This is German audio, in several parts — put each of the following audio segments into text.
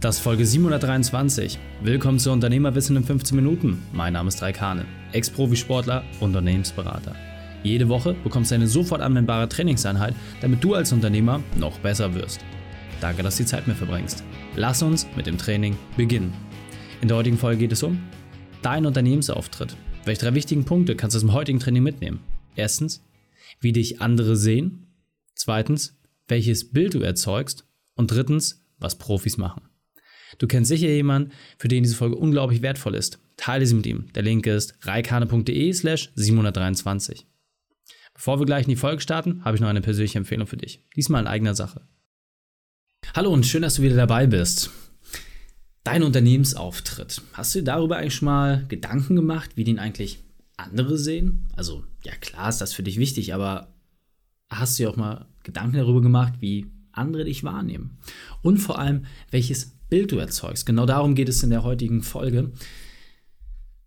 Das ist Folge 723. Willkommen zu Unternehmerwissen in 15 Minuten. Mein Name ist Raikane, Ex-Profisportler, Unternehmensberater. Jede Woche bekommst du eine sofort anwendbare Trainingseinheit, damit du als Unternehmer noch besser wirst. Danke, dass du die Zeit mit verbringst. Lass uns mit dem Training beginnen. In der heutigen Folge geht es um deinen Unternehmensauftritt. Welche drei wichtigen Punkte kannst du aus dem heutigen Training mitnehmen? Erstens, wie dich andere sehen. Zweitens, welches Bild du erzeugst. Und drittens, was Profis machen. Du kennst sicher jemanden, für den diese Folge unglaublich wertvoll ist. Teile sie mit ihm. Der Link ist reikane.de slash 723. Bevor wir gleich in die Folge starten, habe ich noch eine persönliche Empfehlung für dich. Diesmal in eigener Sache. Hallo und schön, dass du wieder dabei bist. Dein Unternehmensauftritt. Hast du dir darüber eigentlich schon mal Gedanken gemacht, wie den eigentlich andere sehen? Also, ja, klar ist das für dich wichtig, aber hast du dir auch mal Gedanken darüber gemacht, wie andere dich wahrnehmen? Und vor allem, welches Bild du erzeugst. Genau darum geht es in der heutigen Folge.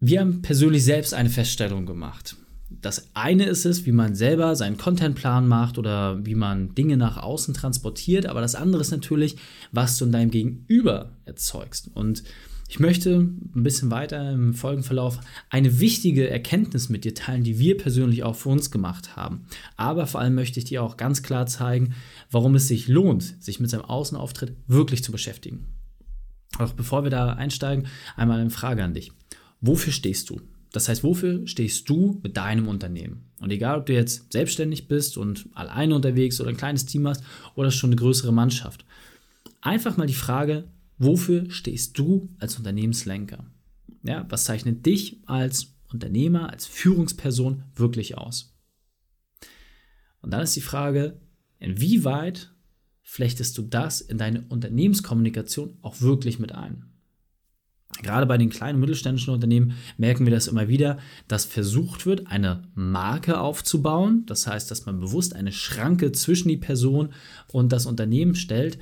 Wir haben persönlich selbst eine Feststellung gemacht. Das eine ist es, wie man selber seinen Contentplan macht oder wie man Dinge nach außen transportiert, aber das andere ist natürlich, was du in deinem Gegenüber erzeugst. Und ich möchte ein bisschen weiter im Folgenverlauf eine wichtige Erkenntnis mit dir teilen, die wir persönlich auch für uns gemacht haben. Aber vor allem möchte ich dir auch ganz klar zeigen, warum es sich lohnt, sich mit seinem Außenauftritt wirklich zu beschäftigen. Doch bevor wir da einsteigen, einmal eine Frage an dich. Wofür stehst du? Das heißt, wofür stehst du mit deinem Unternehmen? Und egal, ob du jetzt selbstständig bist und alleine unterwegs oder ein kleines Team hast oder schon eine größere Mannschaft. Einfach mal die Frage, wofür stehst du als Unternehmenslenker? Ja, was zeichnet dich als Unternehmer, als Führungsperson wirklich aus? Und dann ist die Frage, inwieweit flechtest du das in deine Unternehmenskommunikation auch wirklich mit ein. Gerade bei den kleinen und mittelständischen Unternehmen merken wir das immer wieder, dass versucht wird, eine Marke aufzubauen. Das heißt, dass man bewusst eine Schranke zwischen die Person und das Unternehmen stellt,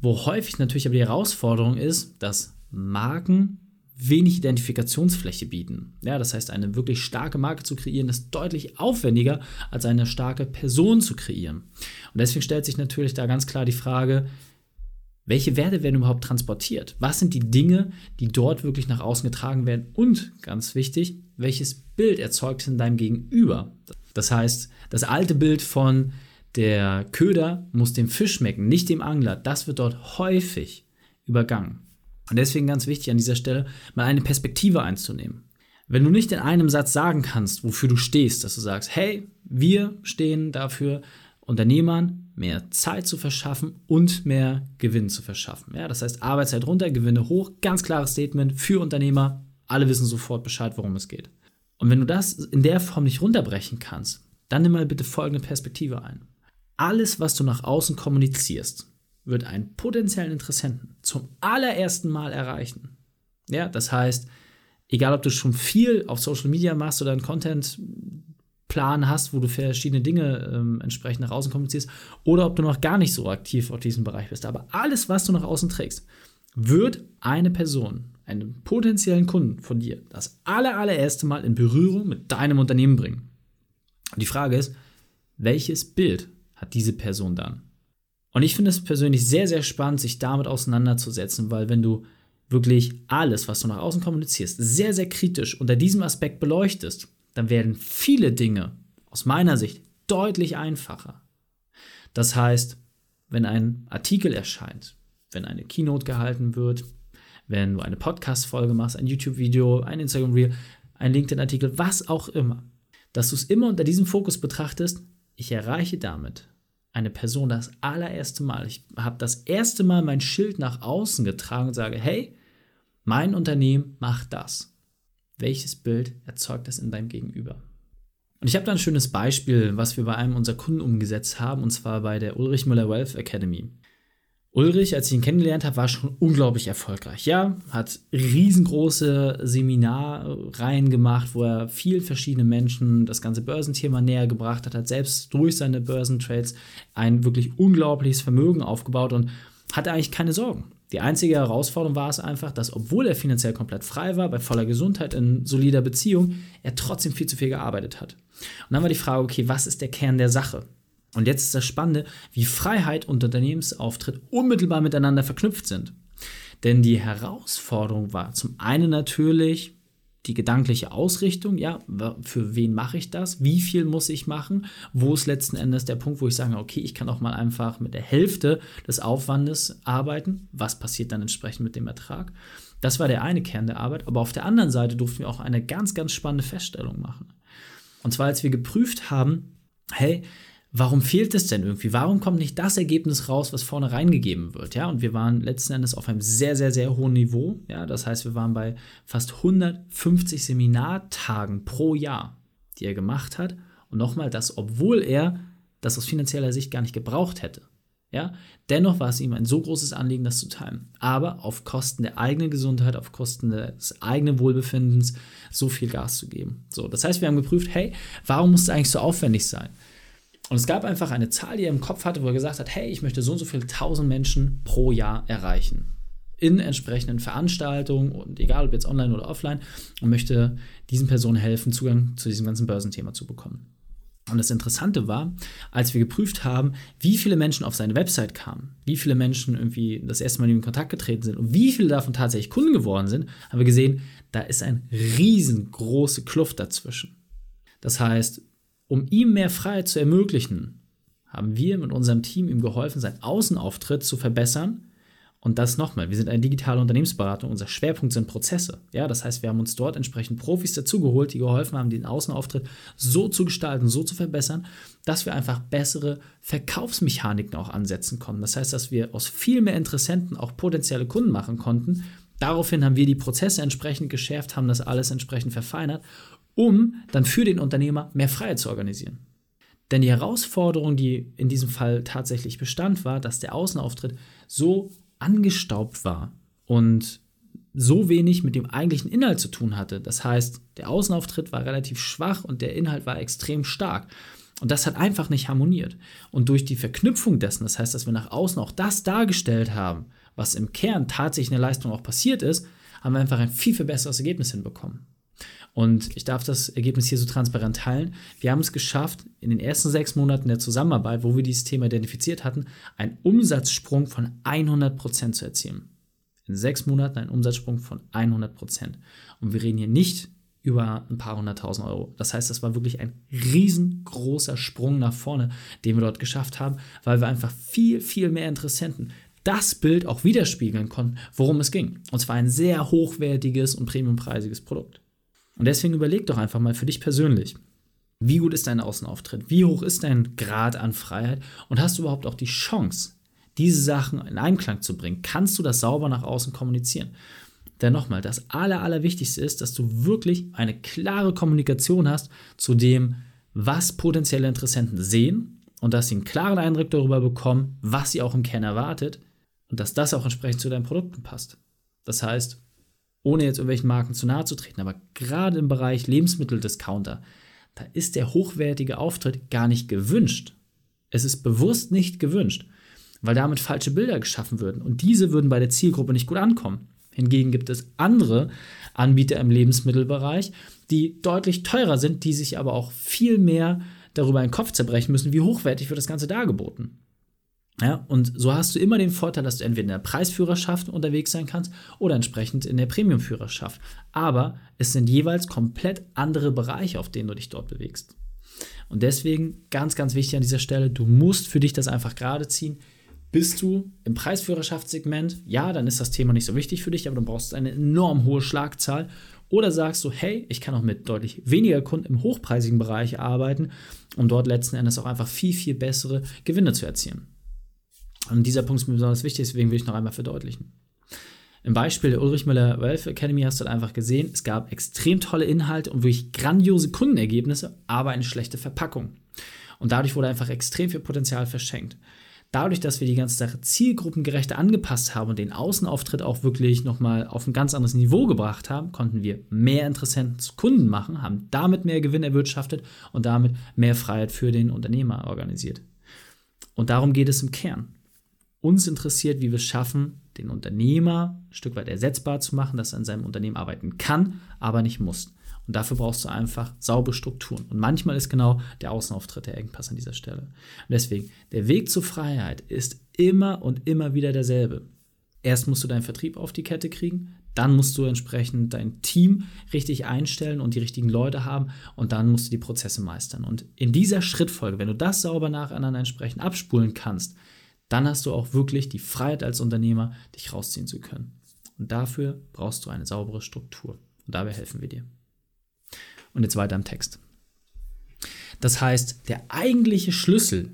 wo häufig natürlich aber die Herausforderung ist, dass Marken wenig Identifikationsfläche bieten. Ja, das heißt, eine wirklich starke Marke zu kreieren, ist deutlich aufwendiger, als eine starke Person zu kreieren. Und deswegen stellt sich natürlich da ganz klar die Frage, welche Werte werden überhaupt transportiert? Was sind die Dinge, die dort wirklich nach außen getragen werden? Und ganz wichtig, welches Bild erzeugt es in deinem Gegenüber? Das heißt, das alte Bild von der Köder muss dem Fisch schmecken, nicht dem Angler, das wird dort häufig übergangen. Und deswegen ganz wichtig an dieser Stelle, mal eine Perspektive einzunehmen. Wenn du nicht in einem Satz sagen kannst, wofür du stehst, dass du sagst, hey, wir stehen dafür, Unternehmern mehr Zeit zu verschaffen und mehr Gewinn zu verschaffen. Ja, das heißt, Arbeitszeit runter, Gewinne hoch, ganz klares Statement für Unternehmer. Alle wissen sofort Bescheid, worum es geht. Und wenn du das in der Form nicht runterbrechen kannst, dann nimm mal bitte folgende Perspektive ein. Alles, was du nach außen kommunizierst, wird einen potenziellen Interessenten zum allerersten Mal erreichen. Ja, das heißt, egal ob du schon viel auf Social Media machst oder einen Contentplan hast, wo du verschiedene Dinge ähm, entsprechend nach außen kommunizierst, oder ob du noch gar nicht so aktiv auf diesem Bereich bist, aber alles, was du nach außen trägst, wird eine Person, einen potenziellen Kunden von dir, das aller, allererste Mal in Berührung mit deinem Unternehmen bringen. Und die Frage ist, welches Bild hat diese Person dann? Und ich finde es persönlich sehr, sehr spannend, sich damit auseinanderzusetzen, weil wenn du wirklich alles, was du nach außen kommunizierst, sehr, sehr kritisch unter diesem Aspekt beleuchtest, dann werden viele Dinge aus meiner Sicht deutlich einfacher. Das heißt, wenn ein Artikel erscheint, wenn eine Keynote gehalten wird, wenn du eine Podcast-Folge machst, ein YouTube-Video, ein Instagram-Reel, ein LinkedIn-Artikel, was auch immer, dass du es immer unter diesem Fokus betrachtest, ich erreiche damit eine Person das allererste Mal. Ich habe das erste Mal mein Schild nach außen getragen und sage, hey, mein Unternehmen macht das. Welches Bild erzeugt das in deinem Gegenüber? Und ich habe da ein schönes Beispiel, was wir bei einem unserer Kunden umgesetzt haben, und zwar bei der Ulrich Müller Wealth Academy. Ulrich, als ich ihn kennengelernt habe, war schon unglaublich erfolgreich. Ja, hat riesengroße Seminarreihen gemacht, wo er vielen verschiedenen Menschen das ganze Börsenthema näher gebracht hat, hat selbst durch seine Börsentrades ein wirklich unglaubliches Vermögen aufgebaut und hatte eigentlich keine Sorgen. Die einzige Herausforderung war es einfach, dass obwohl er finanziell komplett frei war, bei voller Gesundheit, in solider Beziehung, er trotzdem viel zu viel gearbeitet hat. Und dann war die Frage, okay, was ist der Kern der Sache? Und jetzt ist das Spannende, wie Freiheit und Unternehmensauftritt unmittelbar miteinander verknüpft sind. Denn die Herausforderung war zum einen natürlich die gedankliche Ausrichtung, ja, für wen mache ich das? Wie viel muss ich machen? Wo ist letzten Endes der Punkt, wo ich sage, okay, ich kann auch mal einfach mit der Hälfte des Aufwandes arbeiten. Was passiert dann entsprechend mit dem Ertrag? Das war der eine Kern der Arbeit, aber auf der anderen Seite durften wir auch eine ganz, ganz spannende Feststellung machen. Und zwar, als wir geprüft haben, hey, warum fehlt es denn irgendwie? Warum kommt nicht das Ergebnis raus, was vorne reingegeben wird? Ja, und wir waren letzten Endes auf einem sehr, sehr, sehr hohen Niveau. Ja, das heißt, wir waren bei fast 150 Seminartagen pro Jahr, die er gemacht hat. Und nochmal das, obwohl er das aus finanzieller Sicht gar nicht gebraucht hätte. Ja, dennoch war es ihm ein so großes Anliegen, das zu teilen. Aber auf Kosten der eigenen Gesundheit, auf Kosten des eigenen Wohlbefindens so viel Gas zu geben. So, das heißt, wir haben geprüft, hey, warum muss es eigentlich so aufwendig sein? Und es gab einfach eine Zahl, die er im Kopf hatte, wo er gesagt hat, hey, ich möchte so und so viele tausend Menschen pro Jahr erreichen. In entsprechenden Veranstaltungen und egal ob jetzt online oder offline und möchte diesen Personen helfen, Zugang zu diesem ganzen Börsenthema zu bekommen. Und das Interessante war, als wir geprüft haben, wie viele Menschen auf seine Website kamen, wie viele Menschen irgendwie das erste Mal in Kontakt getreten sind und wie viele davon tatsächlich Kunden geworden sind, haben wir gesehen, da ist eine riesengroße Kluft dazwischen. Das heißt, um ihm mehr Freiheit zu ermöglichen, haben wir mit unserem Team ihm geholfen, seinen Außenauftritt zu verbessern. Und das nochmal, wir sind eine digitale Unternehmensberatung, unser Schwerpunkt sind Prozesse. Ja, das heißt, wir haben uns dort entsprechend Profis dazugeholt, die geholfen haben, den Außenauftritt so zu gestalten, so zu verbessern, dass wir einfach bessere Verkaufsmechaniken auch ansetzen konnten. Das heißt, dass wir aus viel mehr Interessenten auch potenzielle Kunden machen konnten. Daraufhin haben wir die Prozesse entsprechend geschärft, haben das alles entsprechend verfeinert um dann für den Unternehmer mehr Freiheit zu organisieren. Denn die Herausforderung, die in diesem Fall tatsächlich bestand, war, dass der Außenauftritt so angestaubt war und so wenig mit dem eigentlichen Inhalt zu tun hatte. Das heißt, der Außenauftritt war relativ schwach und der Inhalt war extrem stark. Und das hat einfach nicht harmoniert. Und durch die Verknüpfung dessen, das heißt, dass wir nach außen auch das dargestellt haben, was im Kern tatsächlich in der Leistung auch passiert ist, haben wir einfach ein viel, viel besseres Ergebnis hinbekommen. Und ich darf das Ergebnis hier so transparent teilen. Wir haben es geschafft, in den ersten sechs Monaten der Zusammenarbeit, wo wir dieses Thema identifiziert hatten, einen Umsatzsprung von 100% zu erzielen. In sechs Monaten einen Umsatzsprung von 100%. Und wir reden hier nicht über ein paar hunderttausend Euro. Das heißt, das war wirklich ein riesengroßer Sprung nach vorne, den wir dort geschafft haben, weil wir einfach viel, viel mehr Interessenten das Bild auch widerspiegeln konnten, worum es ging. Und zwar ein sehr hochwertiges und premiumpreisiges Produkt. Und deswegen überleg doch einfach mal für dich persönlich, wie gut ist dein Außenauftritt? Wie hoch ist dein Grad an Freiheit? Und hast du überhaupt auch die Chance, diese Sachen in Einklang zu bringen? Kannst du das sauber nach außen kommunizieren? Denn nochmal, das Aller, Allerwichtigste ist, dass du wirklich eine klare Kommunikation hast zu dem, was potenzielle Interessenten sehen und dass sie einen klaren Eindruck darüber bekommen, was sie auch im Kern erwartet und dass das auch entsprechend zu deinen Produkten passt. Das heißt, ohne jetzt irgendwelchen Marken zu nahe zu treten, aber gerade im Bereich Lebensmitteldiscounter, da ist der hochwertige Auftritt gar nicht gewünscht. Es ist bewusst nicht gewünscht, weil damit falsche Bilder geschaffen würden und diese würden bei der Zielgruppe nicht gut ankommen. Hingegen gibt es andere Anbieter im Lebensmittelbereich, die deutlich teurer sind, die sich aber auch viel mehr darüber einen Kopf zerbrechen müssen, wie hochwertig wird das Ganze dargeboten. Ja, und so hast du immer den Vorteil, dass du entweder in der Preisführerschaft unterwegs sein kannst oder entsprechend in der Premiumführerschaft. Aber es sind jeweils komplett andere Bereiche, auf denen du dich dort bewegst. Und deswegen ganz, ganz wichtig an dieser Stelle, du musst für dich das einfach gerade ziehen. Bist du im Preisführerschaftssegment? Ja, dann ist das Thema nicht so wichtig für dich, aber du brauchst eine enorm hohe Schlagzahl. Oder sagst du, hey, ich kann auch mit deutlich weniger Kunden im hochpreisigen Bereich arbeiten, um dort letzten Endes auch einfach viel, viel bessere Gewinne zu erzielen. Und dieser Punkt ist mir besonders wichtig, deswegen will ich noch einmal verdeutlichen. Im Beispiel der Ulrich Müller Wealth Academy hast du halt einfach gesehen, es gab extrem tolle Inhalte und wirklich grandiose Kundenergebnisse, aber eine schlechte Verpackung. Und dadurch wurde einfach extrem viel Potenzial verschenkt. Dadurch, dass wir die ganze Sache zielgruppengerecht angepasst haben und den Außenauftritt auch wirklich nochmal auf ein ganz anderes Niveau gebracht haben, konnten wir mehr Interessenten zu Kunden machen, haben damit mehr Gewinn erwirtschaftet und damit mehr Freiheit für den Unternehmer organisiert. Und darum geht es im Kern. Uns interessiert, wie wir es schaffen, den Unternehmer ein Stück weit ersetzbar zu machen, dass er in seinem Unternehmen arbeiten kann, aber nicht muss. Und dafür brauchst du einfach saubere Strukturen. Und manchmal ist genau der Außenauftritt der Engpass an dieser Stelle. Und deswegen, der Weg zur Freiheit ist immer und immer wieder derselbe. Erst musst du deinen Vertrieb auf die Kette kriegen, dann musst du entsprechend dein Team richtig einstellen und die richtigen Leute haben und dann musst du die Prozesse meistern. Und in dieser Schrittfolge, wenn du das sauber nacheinander entsprechend abspulen kannst, dann hast du auch wirklich die Freiheit als Unternehmer, dich rausziehen zu können. Und dafür brauchst du eine saubere Struktur. Und dabei helfen wir dir. Und jetzt weiter im Text. Das heißt, der eigentliche Schlüssel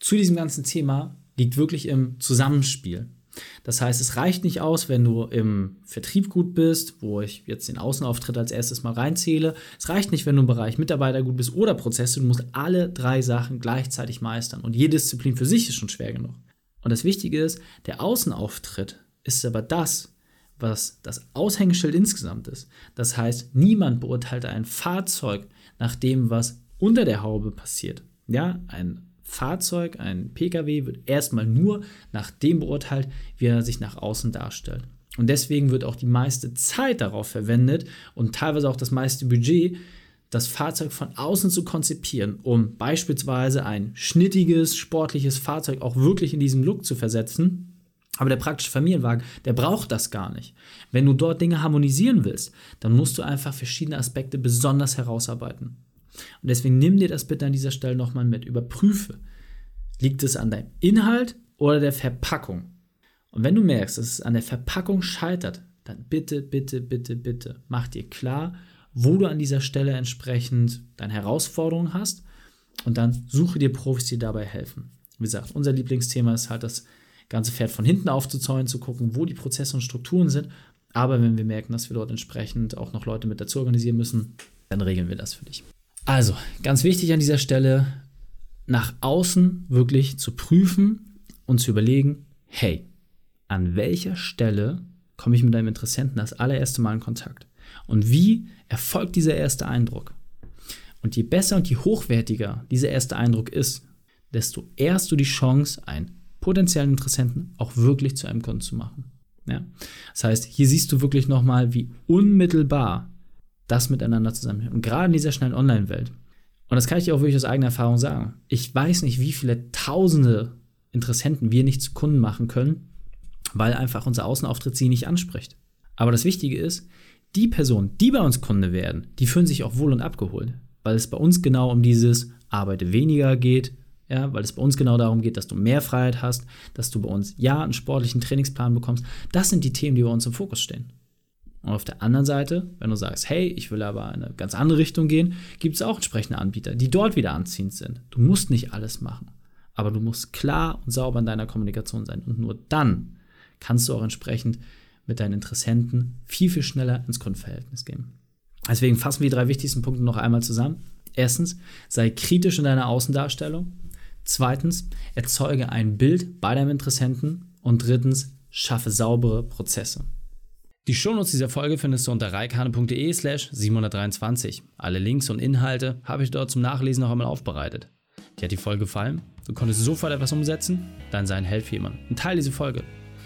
zu diesem ganzen Thema liegt wirklich im Zusammenspiel. Das heißt, es reicht nicht aus, wenn du im Vertrieb gut bist, wo ich jetzt den Außenauftritt als erstes mal reinzähle. Es reicht nicht, wenn du im Bereich Mitarbeiter gut bist oder Prozesse. Du musst alle drei Sachen gleichzeitig meistern. Und jede Disziplin für sich ist schon schwer genug. Und das Wichtige ist, der Außenauftritt ist aber das, was das Aushängeschild insgesamt ist. Das heißt, niemand beurteilt ein Fahrzeug nach dem, was unter der Haube passiert. Ja, ein Fahrzeug, ein Pkw wird erstmal nur nach dem beurteilt, wie er sich nach außen darstellt. Und deswegen wird auch die meiste Zeit darauf verwendet und teilweise auch das meiste Budget, das Fahrzeug von außen zu konzipieren, um beispielsweise ein schnittiges, sportliches Fahrzeug auch wirklich in diesem Look zu versetzen. Aber der praktische Familienwagen, der braucht das gar nicht. Wenn du dort Dinge harmonisieren willst, dann musst du einfach verschiedene Aspekte besonders herausarbeiten. Und deswegen nimm dir das bitte an dieser Stelle nochmal mit. Überprüfe, liegt es an deinem Inhalt oder der Verpackung? Und wenn du merkst, dass es an der Verpackung scheitert, dann bitte, bitte, bitte, bitte, mach dir klar, wo du an dieser Stelle entsprechend deine Herausforderungen hast und dann suche dir Profis, die dabei helfen. Wie gesagt, unser Lieblingsthema ist halt das ganze Pferd von hinten aufzuzäunen, zu gucken, wo die Prozesse und Strukturen sind. Aber wenn wir merken, dass wir dort entsprechend auch noch Leute mit dazu organisieren müssen, dann regeln wir das für dich. Also, ganz wichtig an dieser Stelle, nach außen wirklich zu prüfen und zu überlegen, hey, an welcher Stelle komme ich mit einem Interessenten das allererste Mal in Kontakt? Und wie erfolgt dieser erste Eindruck? Und je besser und je hochwertiger dieser erste Eindruck ist, desto eher hast du die Chance, einen potenziellen Interessenten auch wirklich zu einem Kunden zu machen. Ja? Das heißt, hier siehst du wirklich nochmal, wie unmittelbar das miteinander zusammenhängt. Und gerade in dieser schnellen Online-Welt. Und das kann ich dir auch wirklich aus eigener Erfahrung sagen. Ich weiß nicht, wie viele tausende Interessenten wir nicht zu Kunden machen können, weil einfach unser Außenauftritt sie nicht anspricht. Aber das Wichtige ist, die Personen, die bei uns Kunde werden, die fühlen sich auch wohl und abgeholt, weil es bei uns genau um dieses Arbeite weniger geht, ja, weil es bei uns genau darum geht, dass du mehr Freiheit hast, dass du bei uns ja einen sportlichen Trainingsplan bekommst. Das sind die Themen, die bei uns im Fokus stehen. Und auf der anderen Seite, wenn du sagst, hey, ich will aber in eine ganz andere Richtung gehen, gibt es auch entsprechende Anbieter, die dort wieder anziehend sind. Du musst nicht alles machen, aber du musst klar und sauber in deiner Kommunikation sein. Und nur dann kannst du auch entsprechend mit deinen Interessenten viel, viel schneller ins Kundenverhältnis gehen. Deswegen fassen wir die drei wichtigsten Punkte noch einmal zusammen. Erstens, sei kritisch in deiner Außendarstellung. Zweitens, erzeuge ein Bild bei deinem Interessenten. Und drittens, schaffe saubere Prozesse. Die Shownotes dieser Folge findest du unter reikane.de slash 723. Alle Links und Inhalte habe ich dort zum Nachlesen noch einmal aufbereitet. Dir hat die Folge gefallen? Du konntest sofort etwas umsetzen? Dann sei ein Held für jemanden und teile diese Folge.